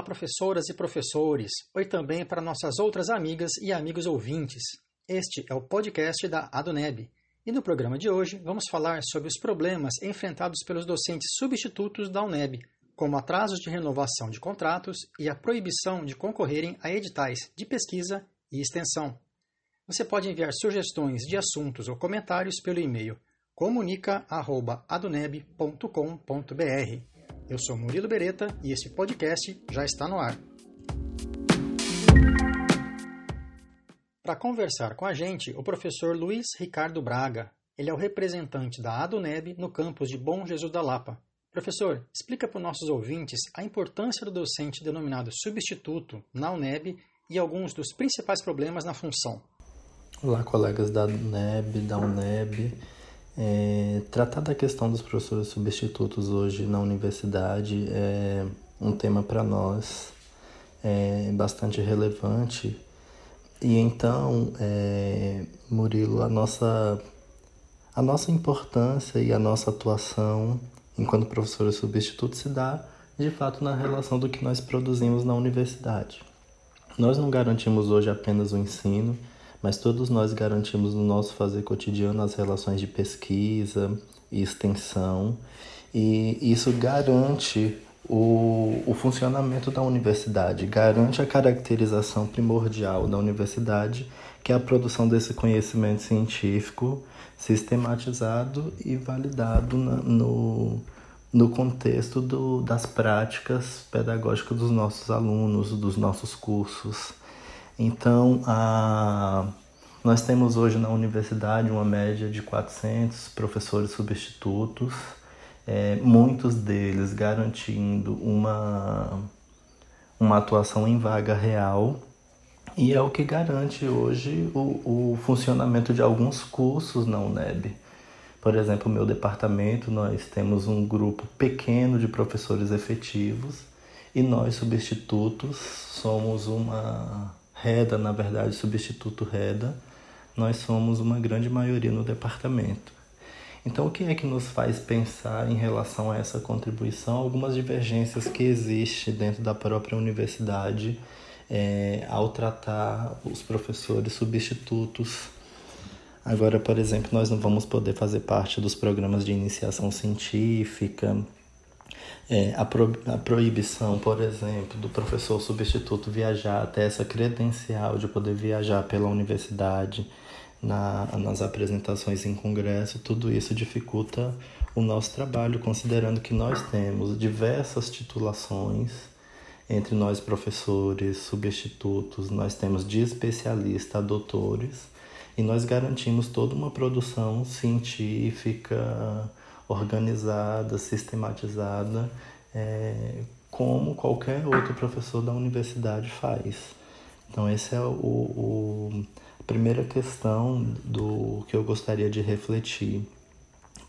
Olá, professoras e professores. Oi também para nossas outras amigas e amigos ouvintes. Este é o podcast da Aduneb. E no programa de hoje vamos falar sobre os problemas enfrentados pelos docentes substitutos da UNEB, como atrasos de renovação de contratos e a proibição de concorrerem a editais de pesquisa e extensão. Você pode enviar sugestões de assuntos ou comentários pelo e-mail comunica@aduneb.com.br. Eu sou Murilo Beretta e este podcast já está no ar. Para conversar com a gente, o professor Luiz Ricardo Braga. Ele é o representante da ADUNEB no campus de Bom Jesus da Lapa. Professor, explica para os nossos ouvintes a importância do docente denominado substituto na UNEB e alguns dos principais problemas na função. Olá, colegas da UNEB, da UNEB. É, tratar da questão dos professores substitutos hoje na universidade é um tema para nós é bastante relevante. E então, é, Murilo, a nossa, a nossa importância e a nossa atuação enquanto professores substitutos se dá de fato na relação do que nós produzimos na universidade. Nós não garantimos hoje apenas o ensino, mas todos nós garantimos no nosso fazer cotidiano as relações de pesquisa e extensão, e isso garante o, o funcionamento da universidade, garante a caracterização primordial da universidade, que é a produção desse conhecimento científico sistematizado e validado na, no, no contexto do, das práticas pedagógicas dos nossos alunos, dos nossos cursos. Então, a, nós temos hoje na universidade uma média de 400 professores substitutos, é, muitos deles garantindo uma, uma atuação em vaga real, e é o que garante hoje o, o funcionamento de alguns cursos na UNEB. Por exemplo, o meu departamento, nós temos um grupo pequeno de professores efetivos e nós, substitutos, somos uma Reda, na verdade, substituto Reda, nós somos uma grande maioria no departamento. Então, o que é que nos faz pensar em relação a essa contribuição? Algumas divergências que existem dentro da própria universidade é, ao tratar os professores substitutos. Agora, por exemplo, nós não vamos poder fazer parte dos programas de iniciação científica, é, a, pro, a proibição, por exemplo, do professor substituto viajar até essa credencial de poder viajar pela universidade na, nas apresentações em congresso, tudo isso dificulta o nosso trabalho, considerando que nós temos diversas titulações entre nós professores, substitutos, nós temos de especialista a doutores e nós garantimos toda uma produção científica, organizada, sistematizada, é, como qualquer outro professor da universidade faz. Então, essa é o, o, a primeira questão do que eu gostaria de refletir.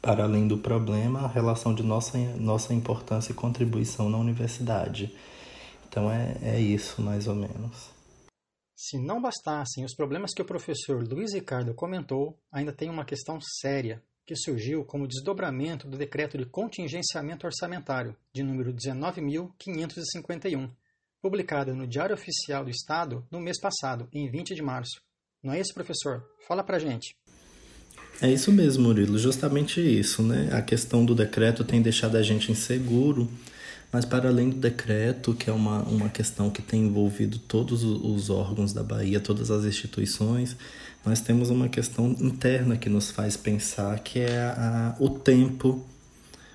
Para além do problema, a relação de nossa, nossa importância e contribuição na universidade. Então, é, é isso, mais ou menos. Se não bastassem os problemas que o professor Luiz Ricardo comentou, ainda tem uma questão séria que surgiu como desdobramento do decreto de contingenciamento orçamentário, de número 19.551, publicado no Diário Oficial do Estado no mês passado, em 20 de março. Não é isso, professor? Fala pra gente. É isso mesmo, Murilo, justamente isso, né? A questão do decreto tem deixado a gente inseguro, mas para além do decreto, que é uma, uma questão que tem envolvido todos os órgãos da Bahia, todas as instituições, nós temos uma questão interna que nos faz pensar, que é a, o tempo,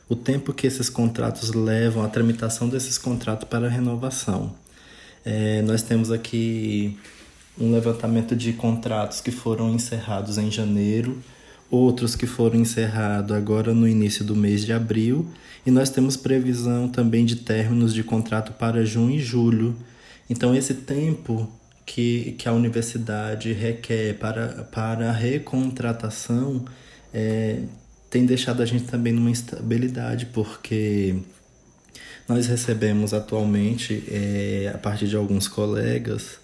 o tempo que esses contratos levam, a tramitação desses contratos para a renovação. É, nós temos aqui um levantamento de contratos que foram encerrados em janeiro, outros que foram encerrados agora no início do mês de abril, e nós temos previsão também de términos de contrato para junho e julho. Então, esse tempo que, que a universidade requer para, para a recontratação é, tem deixado a gente também numa instabilidade, porque nós recebemos atualmente, é, a partir de alguns colegas,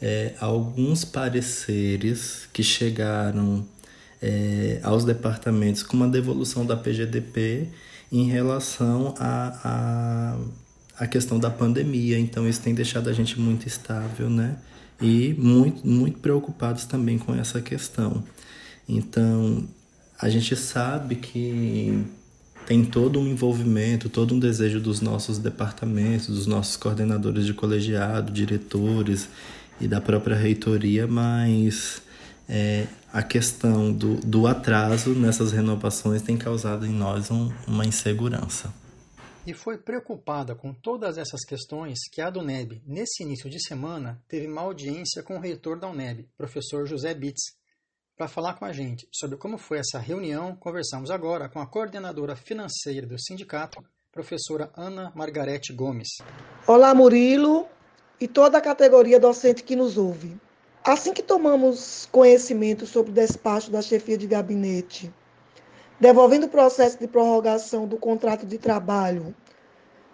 é, alguns pareceres que chegaram é, aos departamentos com uma devolução da PGDP em relação a, a a questão da pandemia, então isso tem deixado a gente muito estável, né? E muito, muito preocupados também com essa questão. Então, a gente sabe que tem todo um envolvimento, todo um desejo dos nossos departamentos, dos nossos coordenadores de colegiado, diretores e da própria reitoria, mas é, a questão do, do atraso nessas renovações tem causado em nós um, uma insegurança. E foi preocupada com todas essas questões que a Duneb, nesse início de semana, teve uma audiência com o reitor da UNEB, professor José Bitts, para falar com a gente sobre como foi essa reunião, conversamos agora com a coordenadora financeira do sindicato, professora Ana Margarete Gomes. Olá, Murilo e toda a categoria docente que nos ouve. Assim que tomamos conhecimento sobre o despacho da chefia de gabinete, devolvendo o processo de prorrogação do contrato de trabalho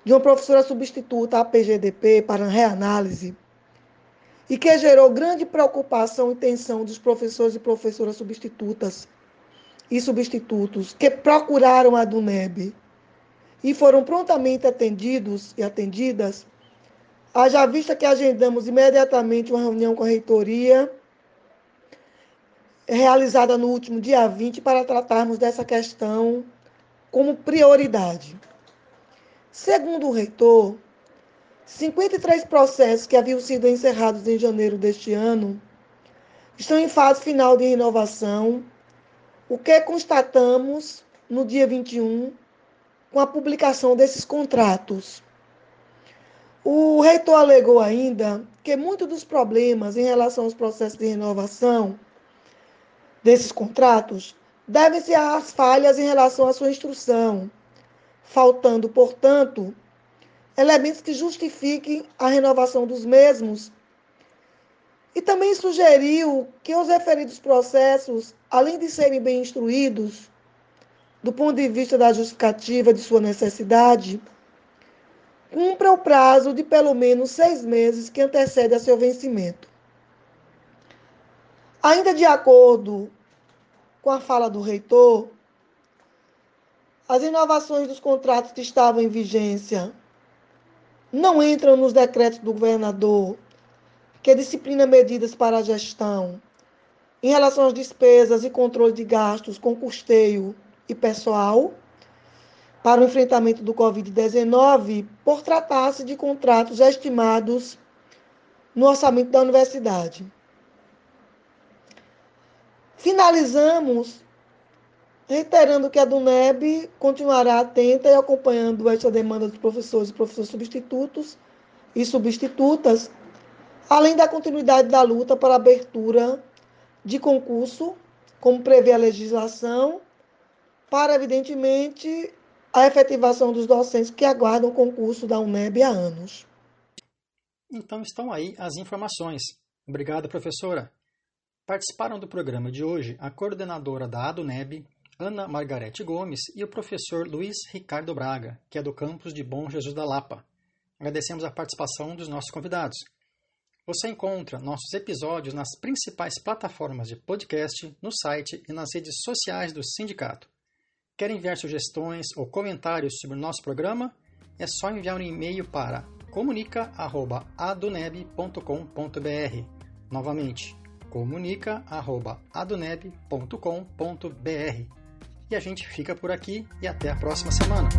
de uma professora substituta à PGDP para reanálise, e que gerou grande preocupação e tensão dos professores e professoras substitutas e substitutos que procuraram a DUNEB e foram prontamente atendidos e atendidas, haja vista que agendamos imediatamente uma reunião com a reitoria, realizada no último dia 20, para tratarmos dessa questão como prioridade. Segundo o reitor, 53 processos que haviam sido encerrados em janeiro deste ano estão em fase final de renovação, o que constatamos no dia 21 com a publicação desses contratos. O reitor alegou ainda que muitos dos problemas em relação aos processos de renovação desses contratos devem-se às falhas em relação à sua instrução, faltando, portanto, elementos que justifiquem a renovação dos mesmos. E também sugeriu que os referidos processos, além de serem bem instruídos, do ponto de vista da justificativa de sua necessidade, cumpra o prazo de pelo menos seis meses que antecede a seu vencimento. Ainda de acordo com a fala do reitor, as inovações dos contratos que estavam em vigência não entram nos decretos do governador, que disciplina medidas para a gestão em relação às despesas e controle de gastos com custeio e pessoal para o enfrentamento do Covid-19, por tratar-se de contratos estimados no orçamento da universidade. Finalizamos reiterando que a DUNEB continuará atenta e acompanhando esta demanda dos professores e professores substitutos e substitutas, além da continuidade da luta para abertura de concurso, como prevê a legislação, para, evidentemente, a efetivação dos docentes que aguardam o concurso da UNEB há anos. Então estão aí as informações. Obrigado, professora. Participaram do programa de hoje a coordenadora da ADUNEB, Ana Margarete Gomes e o professor Luiz Ricardo Braga, que é do campus de Bom Jesus da Lapa. Agradecemos a participação dos nossos convidados. Você encontra nossos episódios nas principais plataformas de podcast, no site e nas redes sociais do sindicato. Quer enviar sugestões ou comentários sobre o nosso programa? É só enviar um e-mail para comunica@aduneb.com.br. Novamente, comunica@aduneb.com.br. E a gente fica por aqui e até a próxima semana.